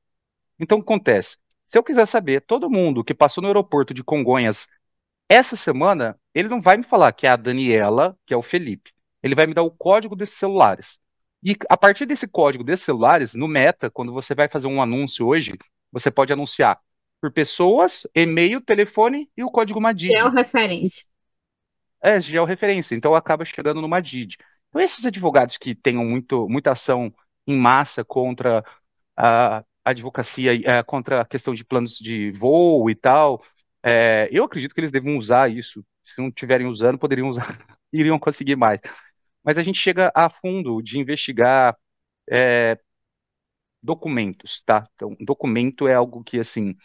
Então, o que acontece? Se eu quiser saber, todo mundo que passou no aeroporto de Congonhas essa semana, ele não vai me falar que é a Daniela, que é o Felipe. Ele vai me dar o código desses celulares. E a partir desse código desses celulares, no Meta, quando você vai fazer um anúncio hoje, você pode anunciar por pessoas, e-mail, telefone e o código MADID. Georreferência. É, georreferência, então acaba chegando no MADID. Então, esses advogados que tenham muito, muita ação em massa contra a advocacia, eh, contra a questão de planos de voo e tal, eh, eu acredito que eles devem usar isso. Se não estiverem usando, poderiam usar, iriam conseguir mais. Mas a gente chega a fundo de investigar eh, documentos, tá? Então, documento é algo que, assim,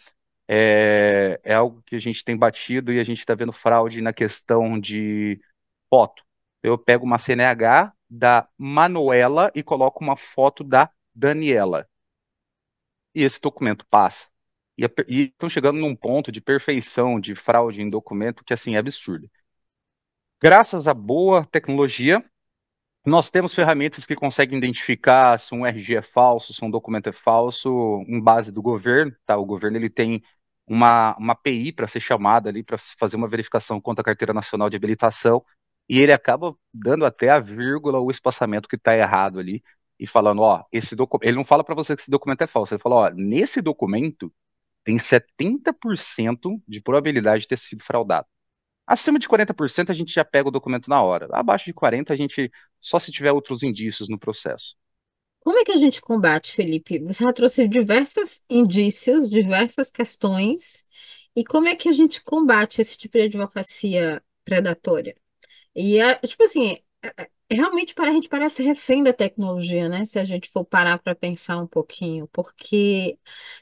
é, é algo que a gente tem batido e a gente está vendo fraude na questão de foto. Eu pego uma CNH da Manuela e coloco uma foto da Daniela. E esse documento passa. E, e estão chegando num ponto de perfeição de fraude em documento que, assim, é absurdo. Graças à boa tecnologia, Nós temos ferramentas que conseguem identificar se um RG é falso, se um documento é falso, em base do governo, tá? O governo ele tem uma, uma API para ser chamada ali para fazer uma verificação contra a Carteira Nacional de Habilitação, e ele acaba dando até a vírgula, o espaçamento que está errado ali, e falando, ó, esse documento. Ele não fala para você que esse documento é falso, ele fala, ó, nesse documento tem 70% de probabilidade de ter sido fraudado. Acima de 40% a gente já pega o documento na hora. Abaixo de 40% a gente só se tiver outros indícios no processo. Como é que a gente combate, Felipe? Você já trouxe diversos indícios, diversas questões. E como é que a gente combate esse tipo de advocacia predatória? E, é, tipo assim, é, é, realmente para a gente parece refém da tecnologia, né? Se a gente for parar para pensar um pouquinho, porque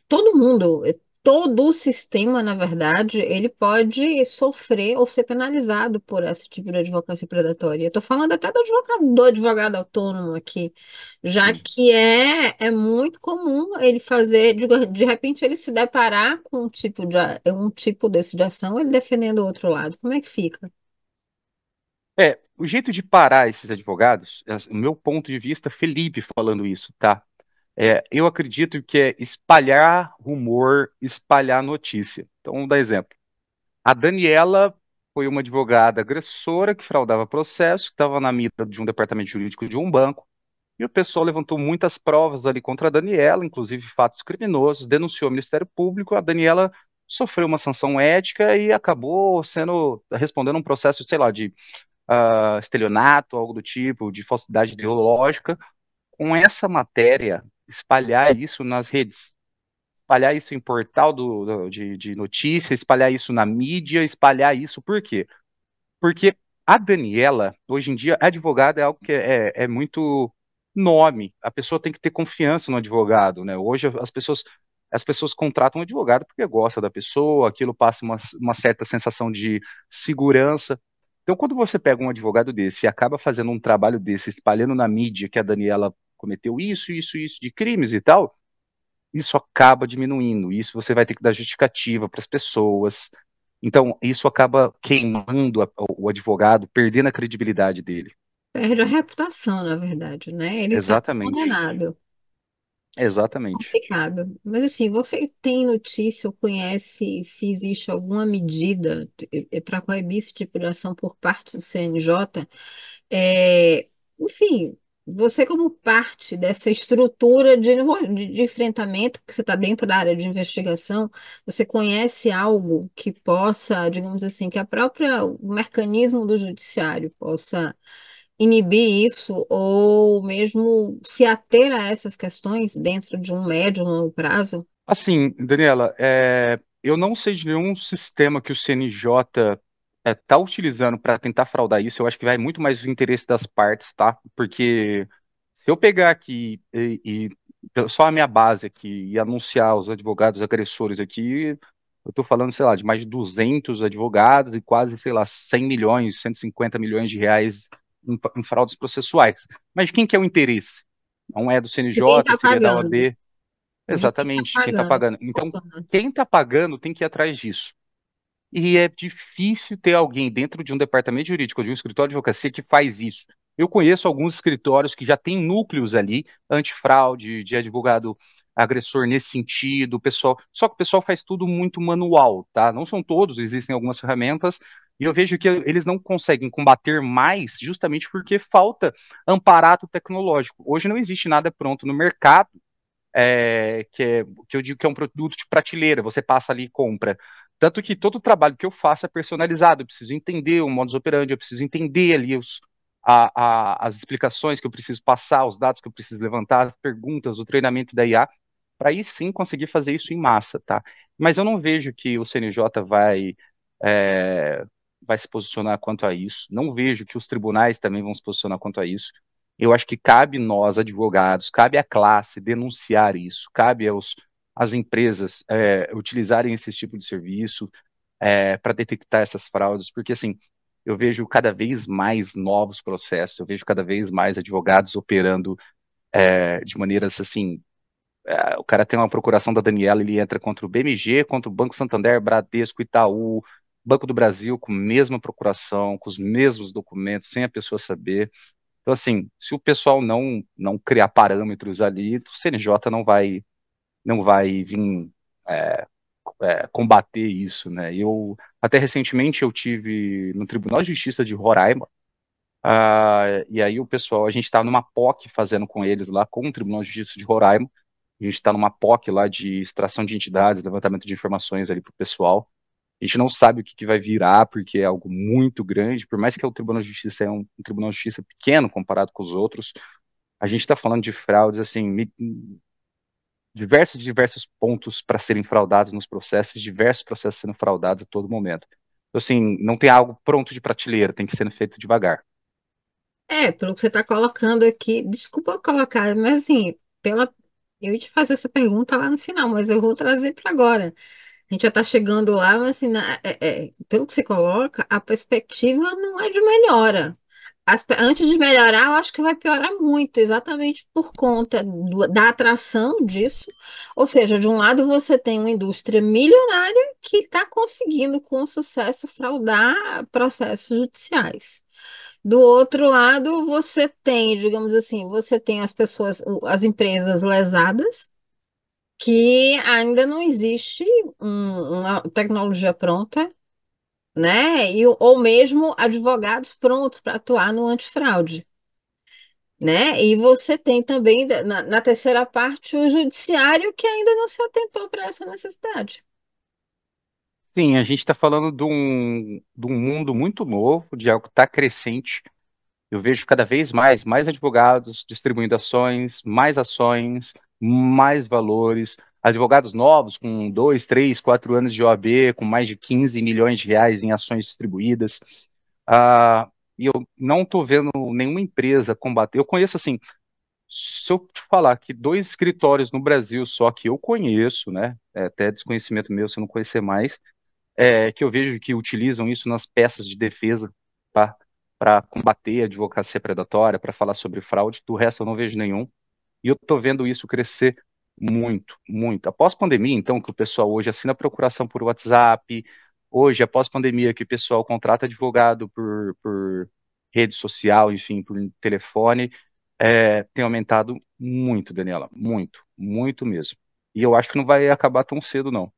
todo mundo, todo o sistema, na verdade, ele pode sofrer ou ser penalizado por esse tipo de advocacia predatória. Estou falando até do advogado, do advogado autônomo aqui, já que é, é muito comum ele fazer, de, de repente, ele se deparar com um tipo, de, um tipo desse de ação, ele defendendo o outro lado. Como é que fica? É, o jeito de parar esses advogados, é, o meu ponto de vista, Felipe falando isso, tá? É, eu acredito que é espalhar rumor, espalhar notícia. Então, vamos dar exemplo. A Daniela foi uma advogada agressora que fraudava processo, que estava na mira de um departamento jurídico de um banco, e o pessoal levantou muitas provas ali contra a Daniela, inclusive fatos criminosos, denunciou o Ministério Público, a Daniela sofreu uma sanção ética e acabou sendo respondendo um processo, sei lá, de uh, estelionato, algo do tipo, de falsidade ideológica, com essa matéria, espalhar isso nas redes, espalhar isso em portal do, do de, de notícia, espalhar isso na mídia, espalhar isso, por quê? Porque a Daniela, hoje em dia, advogada é algo que é, é muito nome, a pessoa tem que ter confiança no advogado, né? Hoje as pessoas as pessoas contratam um advogado porque gosta da pessoa, aquilo passa uma, uma certa sensação de segurança. Então, quando você pega um advogado desse e acaba fazendo um trabalho desse, espalhando na mídia que a Daniela cometeu isso, isso, isso de crimes e tal, isso acaba diminuindo. Isso você vai ter que dar justificativa para as pessoas. Então, isso acaba queimando a, o advogado, perdendo a credibilidade dele. Perde a reputação, na verdade, né? Ele está condenado. Exatamente. Complicado. Mas assim, você tem notícia ou conhece se existe alguma medida para coibir esse tipo de ação por parte do CNJ? É, enfim, você como parte dessa estrutura de, de, enfrentamento, que você está dentro da área de investigação, você conhece algo que possa, digamos assim, que a própria o mecanismo do judiciário possa inibir isso ou mesmo se ater a essas questões dentro de um médio, longo prazo? Assim, Daniela, é, eu não sei de nenhum sistema que o CNJ está é, tá utilizando para tentar fraudar isso. Eu acho que vai muito mais do interesse das partes, tá? Porque se eu pegar aqui e, e só a minha base aqui e anunciar os advogados agressores aqui, eu estou falando, sei lá, de mais de 200 advogados e quase, sei lá, 100 milhões, 150 milhões de reais em, em fraudes processuais. Mas quem que é o interesse? Não é do CNJ, tá seria da OAB. Exatamente, quem está pagando. Quem tá pagando. Então, quem está pagando tem que ir atrás disso. E é difícil ter alguém dentro de um departamento jurídico, de um escritório de advocacia, que faz isso. Eu conheço alguns escritórios que já têm núcleos ali, antifraude, de advogado agressor nesse sentido, pessoal, só que o pessoal faz tudo muito manual, tá? Não são todos, existem algumas ferramentas, e eu vejo que eles não conseguem combater mais justamente porque falta amparato tecnológico. Hoje não existe nada pronto no mercado é, que, é, que eu digo que é um produto de prateleira, você passa ali e compra. Tanto que todo o trabalho que eu faço é personalizado, eu preciso entender o modus operandi, eu preciso entender ali os, a, a, as explicações que eu preciso passar, os dados que eu preciso levantar, as perguntas, o treinamento da IA, para aí sim conseguir fazer isso em massa, tá? Mas eu não vejo que o CNJ vai é, vai se posicionar quanto a isso. Não vejo que os tribunais também vão se posicionar quanto a isso. Eu acho que cabe nós, advogados, cabe à classe denunciar isso, cabe aos, às empresas é, utilizarem esse tipo de serviço é, para detectar essas fraudes, porque assim, eu vejo cada vez mais novos processos, eu vejo cada vez mais advogados operando é, de maneiras assim. É, o cara tem uma procuração da Daniela, ele entra contra o BMG, contra o Banco Santander, Bradesco, Itaú, Banco do Brasil com a mesma procuração, com os mesmos documentos, sem a pessoa saber. Então, assim, se o pessoal não, não criar parâmetros ali, o CNJ não vai, não vai vir é, é, combater isso, né? Eu, até recentemente, eu tive no Tribunal de Justiça de Roraima, uh, e aí o pessoal, a gente está numa POC fazendo com eles lá, com o Tribunal de Justiça de Roraima, a gente está numa POC lá de extração de entidades, levantamento de informações ali para o pessoal. A gente não sabe o que, que, vai virar, porque é algo muito grande, por mais que o Tribunal de Justiça é um, um Tribunal de Justiça pequeno comparado com os outros, a gente está falando de fraudes, assim, diversos diversos pontos para serem fraudados nos processos, diversos processos sendo fraudados a todo momento. Então, assim, não tem algo pronto de prateleira, tem que ser feito devagar. É, pelo que você está colocando aqui, desculpa colocar, mas assim, pela, eu ia te fazer essa pergunta lá no final, mas eu vou trazer para agora. A gente já está chegando lá, mas assim, na- é- é, pelo que você coloca, a perspectiva não é de melhora. As antes de melhorar, eu acho que vai piorar muito, exatamente por conta do- da atração disso. Ou seja, de um lado você tem uma indústria milionária que está conseguindo com sucesso fraudar processos judiciais. Do outro lado, você tem, digamos assim, você tem as pessoas, as empresas lesadas que ainda não existe um- uma tecnologia pronta, né? E, ou mesmo advogados prontos para atuar no antifraude, né? E você tem também, na, na terceira parte, o judiciário que ainda não se atentou para essa necessidade. Sim, a gente está falando de um, de um mundo muito novo, de algo que está crescente. Eu vejo cada vez mais, mais advogados distribuindo ações, mais ações, mais valores, advogados novos com dois, três, quatro anos de OAB, com mais de 15 milhões de reais em ações distribuídas. Ah, e eu não estou vendo nenhuma empresa combater. Eu conheço assim, se eu te falar que dois escritórios no Brasil só que eu conheço, né? É até desconhecimento meu se eu não conhecer mais, é, que eu vejo que utilizam isso nas peças de defesa, tá? Para combater a advocacia predatória, para falar sobre fraude. Do resto, eu não vejo nenhum. E eu estou vendo isso crescer muito, muito. Após pandemia, então, que o pessoal hoje assina procuração por WhatsApp, hoje, após pandemia, que o pessoal contrata advogado por, por rede social, enfim, por telefone, é, tem aumentado muito, Daniela, muito, muito mesmo. E eu acho que não vai acabar tão cedo, não.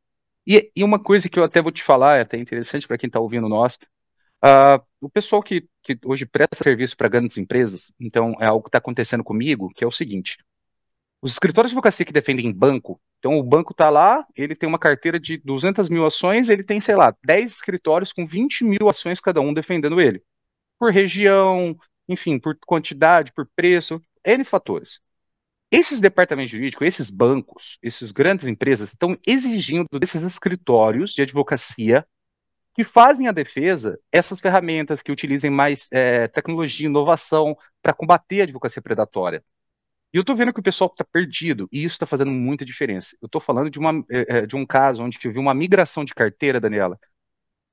E, e uma coisa que eu até vou te falar, é até interessante para quem está ouvindo nós, uh, o pessoal que, que hoje presta serviço para grandes empresas, então é algo que está acontecendo comigo, que é o seguinte, os escritórios de advocacia que defendem banco, então o banco está lá, ele tem uma carteira de 200 mil ações, ele tem, sei lá, 10 escritórios com 20 mil ações cada um defendendo ele. Por região, enfim, por quantidade, por preço, N fatores. Esses departamentos jurídicos, esses bancos, essas grandes empresas estão exigindo desses escritórios de advocacia que fazem a defesa essas ferramentas que utilizem mais é, tecnologia, inovação para combater a advocacia predatória. E eu estou vendo que o pessoal está perdido, e isso está fazendo muita diferença. Eu estou falando de, uma, é, de um caso onde eu vi uma migração de carteira, Daniela.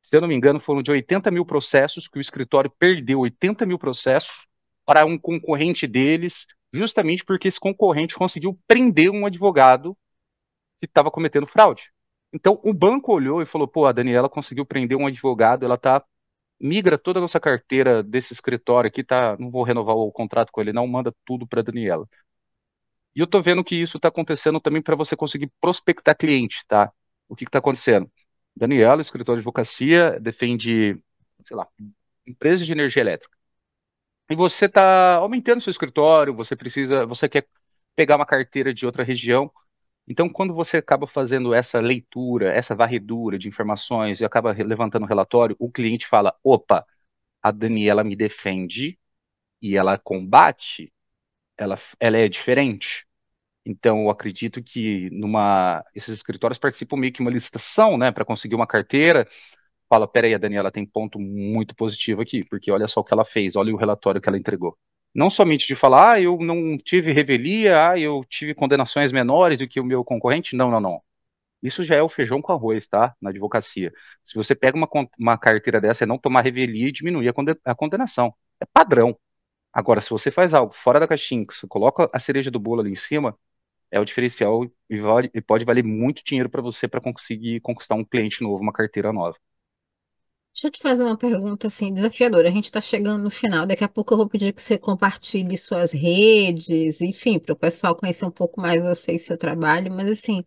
Se eu não me engano, foram de 80 mil processos que o escritório perdeu 80 mil processos para um concorrente deles, justamente porque esse concorrente conseguiu prender um advogado que estava cometendo fraude. Então o banco olhou e falou: pô, a Daniela conseguiu prender um advogado, ela tá migra toda a nossa carteira desse escritório aqui, tá, não vou renovar o contrato com ele, não manda tudo para Daniela. E eu tô vendo que isso está acontecendo também para você conseguir prospectar cliente, tá? O que está acontecendo? Daniela, escritório de advocacia, defende, sei lá, empresas de energia elétrica e você está aumentando seu escritório, você precisa, você quer pegar uma carteira de outra região. Então, quando você acaba fazendo essa leitura, essa varredura de informações e acaba levantando o relatório, o cliente fala: opa, a Daniela me defende e ela combate, ela, ela é diferente. Então, eu acredito que numa, esses escritórios participam meio que uma licitação, né, para conseguir uma carteira fala, peraí, a Daniela tem ponto muito positivo aqui, porque olha só o que ela fez, olha o relatório que ela entregou. Não somente de falar, ah, eu não tive revelia, ah, eu tive condenações menores do que o meu concorrente, não, não, não. Isso já é o feijão com arroz, tá? Na advocacia. Se você pega uma, uma carteira dessa, é não tomar revelia e diminuir a, conde a condenação. É padrão. Agora, se você faz algo fora da caixinha, que você coloca a cereja do bolo ali em cima, é o diferencial e, vale, e pode valer muito dinheiro para você para conseguir conquistar um cliente novo, uma carteira nova. Deixa eu te fazer uma pergunta assim desafiadora. A gente está chegando no final. Daqui a pouco eu vou pedir que você compartilhe suas redes, enfim, para o pessoal conhecer um pouco mais você e seu trabalho. Mas assim,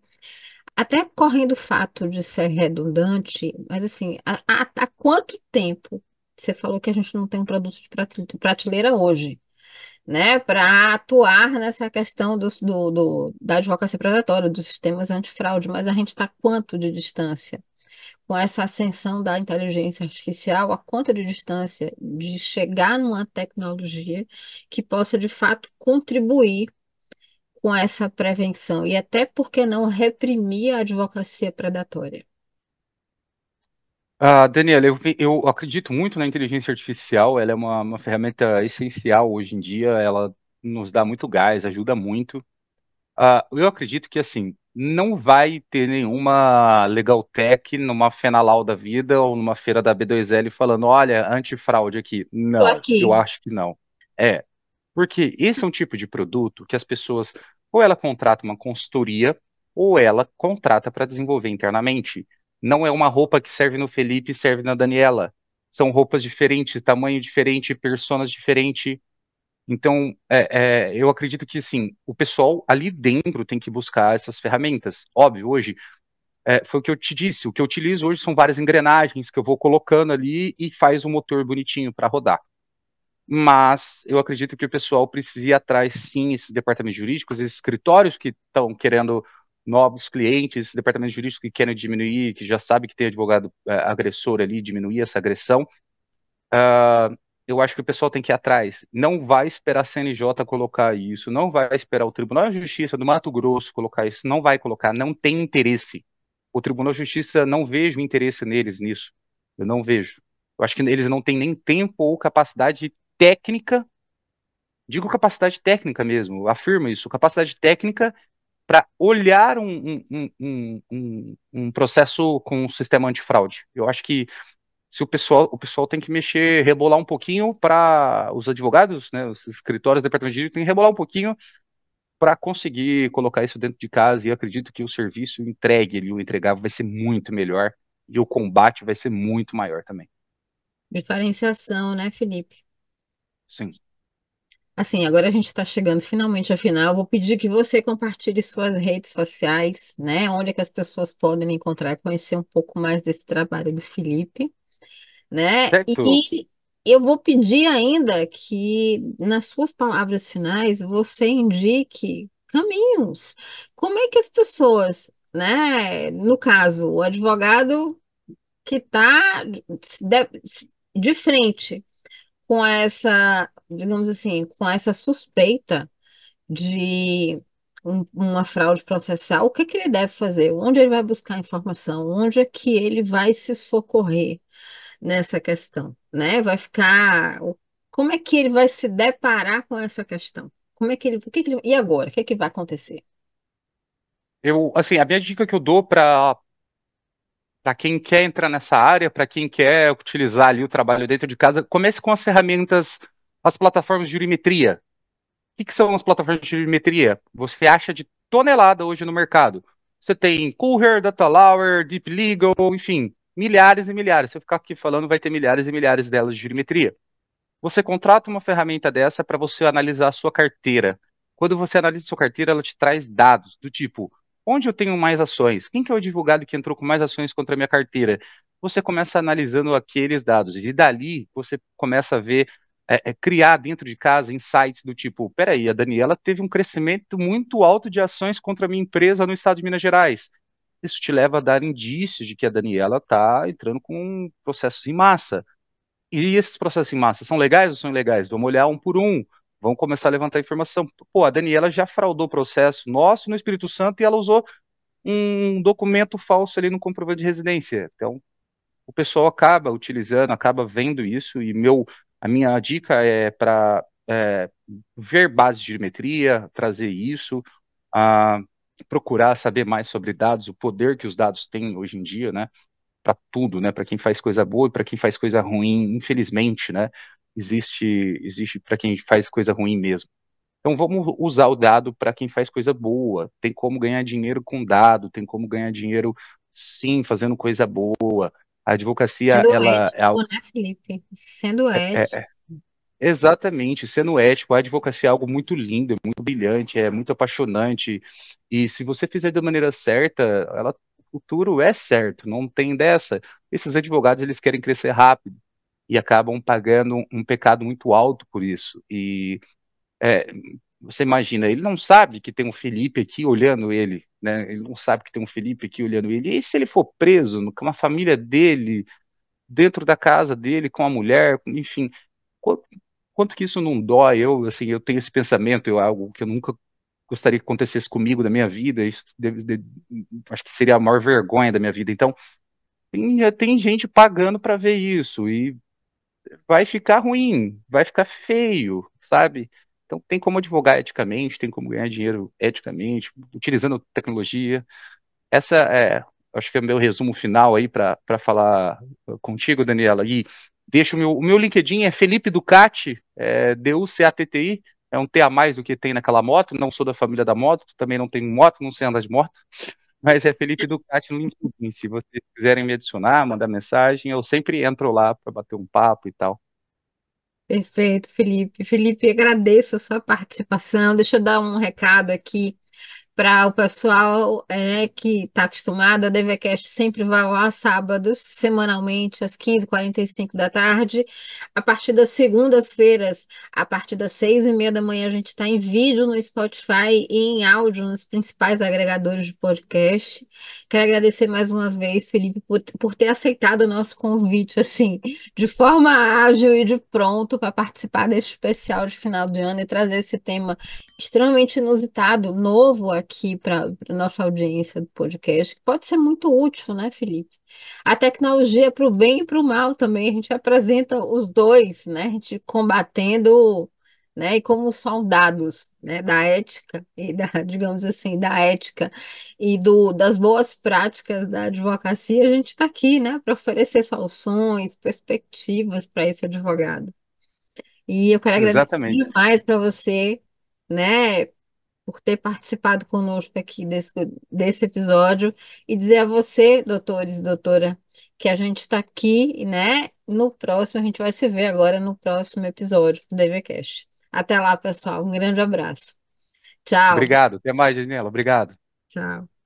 até correndo o fato de ser redundante, mas assim, há, há, quanto tempo você falou que a gente não tem um produto de prateleira hoje? Né, para atuar nessa questão do, do, do, da advocacia predatória, dos sistemas antifraude, mas a gente está quanto de distância? Com essa ascensão da inteligência artificial, a quanto de distância de chegar numa tecnologia que possa, de fato, contribuir com essa prevenção e até, por que não, reprimir a advocacia predatória? Uh, Daniela, eu, eu, acredito muito na inteligência artificial, ela é uma, uma, ferramenta essencial hoje em dia, ela nos dá muito gás, ajuda muito. Uh, eu acredito que, assim, não vai ter nenhuma Legal Tech numa Fenalau da vida ou numa feira da B2L falando, olha, antifraude aqui. Não, aqui. eu acho que não. É, porque esse é um tipo de produto que as pessoas, ou ela contrata uma consultoria, ou ela contrata para desenvolver internamente não é uma roupa que serve no Felipe e serve na Daniela. São roupas diferentes, tamanho diferente, personas diferentes. Então, é, é, eu acredito que, sim, o pessoal ali dentro tem que buscar essas ferramentas. Óbvio, hoje, é, foi o que eu te disse, o que eu utilizo hoje são várias engrenagens que eu vou colocando ali e faz um motor bonitinho para rodar. Mas eu acredito que o pessoal precisa ir atrás, sim, esses departamentos jurídicos, esses escritórios que estão querendo novos clientes, departamentos jurídicos que querem diminuir, que já sabe que tem advogado é, agressor ali, diminuir essa agressão. Uh, eu acho que o pessoal tem que ir atrás. Não vai esperar a CNJ colocar isso, não vai esperar o Tribunal de Justiça do Mato Grosso colocar isso, não vai colocar, não tem interesse. O Tribunal de Justiça não vejo interesse neles nisso. Eu não vejo. Eu acho que eles não têm nem tempo ou capacidade técnica, digo capacidade técnica mesmo, afirmo isso, capacidade técnica para olhar um, um, um, um, processo com um sistema antifraude. Eu acho que se o pessoal, o pessoal tem que mexer, rebolar um pouquinho para os advogados, né, os escritórios, departamento de direito, tem que rebolar um pouquinho para conseguir colocar isso dentro de casa. E acredito que o serviço entregue, ele, o entregável, vai ser muito melhor e o combate vai ser muito maior também. Diferenciação, né, Felipe? Sim. Assim, agora a gente está chegando finalmente ao final. Vou pedir que você compartilhe suas redes sociais, né? Onde é que as pessoas podem encontrar, conhecer um pouco mais desse trabalho do Felipe, né? Certo. E eu vou pedir ainda que, nas suas palavras finais, você indique caminhos. Como é que as pessoas, né? No caso, o advogado que está de, de frente com essa, digamos assim, com essa suspeita de um- uma fraude processual, o que que ele deve fazer? Onde ele vai buscar informação? Onde é que ele vai se socorrer nessa questão, né? Vai ficar, como é que ele vai se deparar com essa questão? Como é que ele, o que que ele, e agora? O que que vai acontecer? Eu, assim, a minha dica que eu dou para para quem quer entrar nessa área, para quem quer utilizar ali o trabalho dentro de casa, comece com as ferramentas, as plataformas de jurimetria. O que, que são as plataformas de jurimetria? Você acha de tonelada hoje no mercado. Você tem Courier, DataLower, Deep Legal, enfim, milhares e milhares. Se eu ficar aqui falando, vai ter milhares e milhares delas de jurimetria. Você contrata uma ferramenta dessa para você analisar a sua carteira. Quando você analisa a sua carteira, ela te traz dados do tipo Onde eu tenho mais ações? Quem que é o advogado que entrou com mais ações contra a minha carteira? Você começa analisando aqueles dados e dali você começa a ver, é, é, criar dentro de casa insights do tipo, peraí, a Daniela teve um crescimento muito alto de ações contra a minha empresa no estado de Minas Gerais. Isso te leva a dar indícios de que a Daniela está entrando com processos em massa. E esses processos em massa são legais ou são ilegais? Vamos olhar um por um. Vamos começar a levantar informação. Pô, a Daniela já fraudou o processo nosso no Espírito Santo e ela usou um documento falso ali no comprovante de residência. Então, o pessoal acaba utilizando, acaba vendo isso, e meu, a minha dica é para é, ver bases de geometria, trazer isso, a, procurar saber mais sobre dados, o poder que os dados têm hoje em dia, né? Para tudo, né? Para quem faz coisa boa e para quem faz coisa ruim, infelizmente, né? Existe, existe para quem faz coisa ruim mesmo. Então vamos usar o dado para quem faz coisa boa. Tem como ganhar dinheiro com dado, tem como ganhar dinheiro sim fazendo coisa boa. A advocacia, sendo ela ético, é algo... né, Felipe? Sendo ético. É, é, exatamente, sendo ético, a advocacia é algo muito lindo, muito brilhante, é muito apaixonante, e se você fizer da maneira certa, ela, o futuro é certo, não tem dessa. Esses advogados, eles querem crescer rápido, e acabam pagando um, pecado muito alto por isso, e é, você imagina, ele não sabe que tem um Felipe aqui olhando ele, né? Ele não sabe que tem um Felipe aqui olhando ele. E se ele for preso com a família dele, dentro da casa dele, com a mulher, enfim, quanto, quanto que isso não dói? Eu, assim, eu tenho esse pensamento, eu algo que eu nunca gostaria que acontecesse comigo na minha vida. Isso deve, acho que seria a maior vergonha da minha vida. Então, tem, tem gente pagando para ver isso e vai ficar ruim, vai ficar feio, sabe? Então, tem como advogar eticamente, tem como ganhar dinheiro eticamente, utilizando tecnologia. Essa é, acho que é o meu resumo final aí para falar contigo, Daniela. E deixa o meu, o meu LinkedIn é Felipe Ducati, é D-U-C-A-T-T-I, é um T a mais do que tem naquela moto. Não sou da família da moto, também não tenho moto, não sei andar de moto, mas é Felipe Ducati no LinkedIn. Se vocês quiserem me adicionar, mandar mensagem, eu sempre entro lá para bater um papo e tal. Perfeito, Felipe. Felipe, agradeço a sua participação. Deixa eu dar um recado aqui para o pessoal é, que está acostumado, a DVCast sempre vai lá sábados, semanalmente, às 15h45 da tarde. A partir das segundas-feiras, a partir das seis e meia da manhã, a gente está em vídeo no Spotify e em áudio nos principais agregadores de podcast. Quero agradecer mais uma vez, Felipe, por, por ter aceitado o nosso convite, assim, de forma ágil e de pronto para participar desse especial de final de ano e trazer esse tema extremamente inusitado, novo aqui para a nossa audiência do podcast, que pode ser muito útil, né, Felipe? A tecnologia para o bem e para o mal também, a gente apresenta os dois, né? A gente combatendo, né, e como soldados, né, da ética e da, digamos assim, da ética e do, das boas práticas da advocacia, a gente está aqui, né, para oferecer soluções, perspectivas para esse advogado. E eu quero agradecer Exatamente. demais para você né, por ter participado conosco aqui desse, desse episódio e dizer a você, doutores e doutora, que a gente está aqui, né? No próximo, a gente vai se ver agora no próximo episódio do DVCast. Até lá, pessoal. Um grande abraço. Tchau. Obrigado. Até mais, Daniela. Obrigado. Tchau.